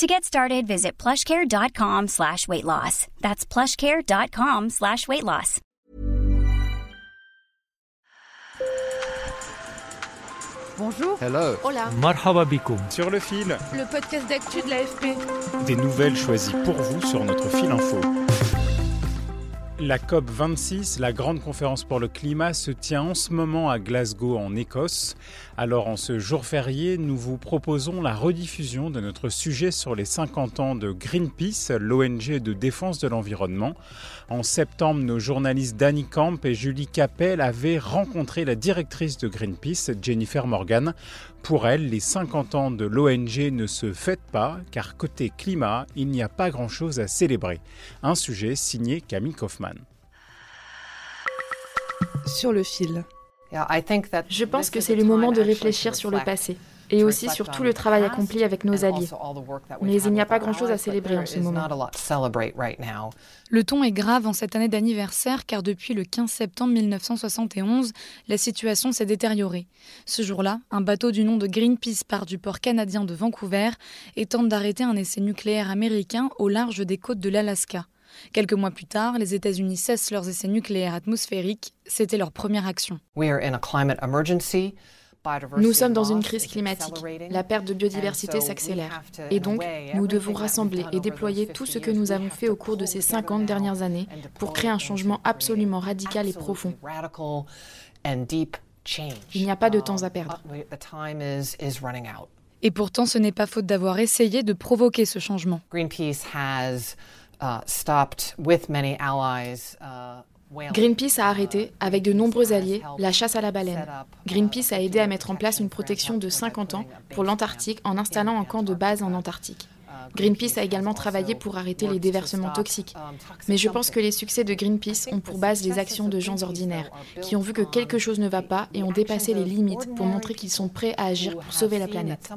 To get started, visit plushcare.com slash weight loss. That's plushcare.com slash weight loss. Bonjour. Hello. Hola. Marhaba Sur le fil, Le podcast d'actu de l'AFP. des nouvelles choisies pour vous sur notre fil info. La COP26, la grande conférence pour le climat, se tient en ce moment à Glasgow en Écosse. Alors en ce jour férié, nous vous proposons la rediffusion de notre sujet sur les 50 ans de Greenpeace, l'ONG de défense de l'environnement. En septembre, nos journalistes Danny Camp et Julie Capel avaient rencontré la directrice de Greenpeace, Jennifer Morgan. Pour elle, les 50 ans de l'ONG ne se fêtent pas, car côté climat, il n'y a pas grand-chose à célébrer. Un sujet signé Camille Kaufmann. Sur le fil. Je pense que c'est le moment de réfléchir sur le passé et aussi sur tout le travail accompli avec nos alliés. Mais il n'y a pas grand-chose à célébrer en ce moment. Le ton est grave en cette année d'anniversaire car depuis le 15 septembre 1971, la situation s'est détériorée. Ce jour-là, un bateau du nom de Greenpeace part du port canadien de Vancouver et tente d'arrêter un essai nucléaire américain au large des côtes de l'Alaska. Quelques mois plus tard, les États-Unis cessent leurs essais nucléaires atmosphériques. C'était leur première action. Nous sommes dans une crise climatique. La perte de biodiversité s'accélère. Et donc, nous devons rassembler et déployer tout ce que nous avons fait au cours de ces 50 dernières années pour créer un changement absolument radical et profond. Il n'y a pas de temps à perdre. Et pourtant, ce n'est pas faute d'avoir essayé de provoquer ce changement. Greenpeace has uh, stopped with many allies. Uh. Greenpeace a arrêté, avec de nombreux alliés, la chasse à la baleine. Greenpeace a aidé à mettre en place une protection de 50 ans pour l'Antarctique en installant un camp de base en Antarctique. Greenpeace a également travaillé pour arrêter les déversements toxiques. Mais je pense que les succès de Greenpeace ont pour base les actions de gens ordinaires, qui ont vu que quelque chose ne va pas et ont dépassé les limites pour montrer qu'ils sont prêts à agir pour sauver la planète.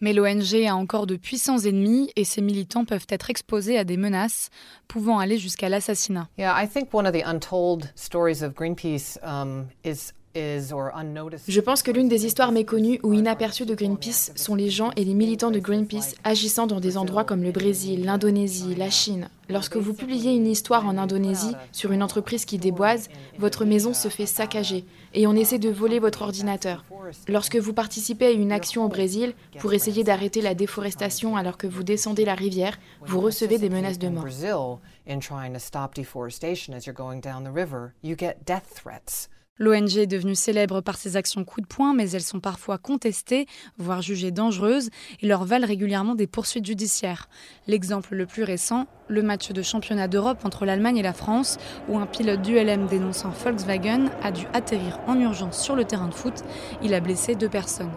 Mais l'ONG a encore de puissants ennemis et ses militants peuvent être exposés à des menaces pouvant aller jusqu'à l'assassinat. Yeah, I think one of the untold stories of Greenpeace um, is. Je pense que l'une des histoires méconnues ou inaperçues de Greenpeace sont les gens et les militants de Greenpeace agissant dans des endroits comme le Brésil, l'Indonésie, la Chine. Lorsque vous publiez une histoire en Indonésie sur une entreprise qui déboise, votre maison se fait saccager et on essaie de voler votre ordinateur. Lorsque vous participez à une action au Brésil pour essayer d'arrêter la déforestation alors que vous descendez la rivière, vous recevez des menaces de mort. L'ONG est devenue célèbre par ses actions coup de poing, mais elles sont parfois contestées, voire jugées dangereuses, et leur valent régulièrement des poursuites judiciaires. L'exemple le plus récent, le match de championnat d'Europe entre l'Allemagne et la France, où un pilote d'ULM dénonçant Volkswagen a dû atterrir en urgence sur le terrain de foot. Il a blessé deux personnes.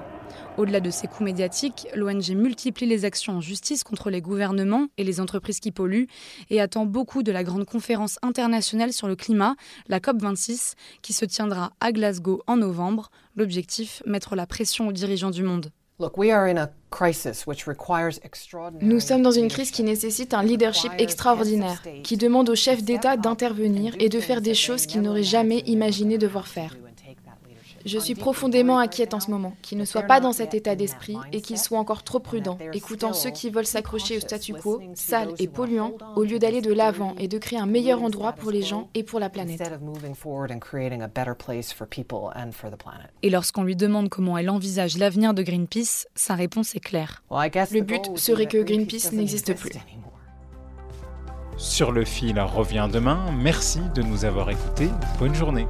Au-delà de ces coups médiatiques, l'ONG multiplie les actions en justice contre les gouvernements et les entreprises qui polluent et attend beaucoup de la grande conférence internationale sur le climat, la COP26, qui se tiendra à Glasgow en novembre. L'objectif, mettre la pression aux dirigeants du monde. Look, we are in a crisis which requires extraordinary Nous sommes dans une crise qui nécessite un leadership extraordinaire, qui demande aux chefs d'État d'intervenir et de faire des choses qu'ils n'auraient jamais imaginé devoir faire. Je suis profondément inquiète en ce moment, qu'ils ne soient pas dans cet état d'esprit et qu'ils soient encore trop prudents, écoutant ceux qui veulent s'accrocher au statu quo, sale et polluant, au lieu d'aller de l'avant et de créer un meilleur endroit pour les gens et pour la planète. Et lorsqu'on lui demande comment elle envisage l'avenir de Greenpeace, sa réponse est claire. Le but serait que Greenpeace n'existe exist plus. Sur le fil revient demain. Merci de nous avoir écoutés. Bonne journée.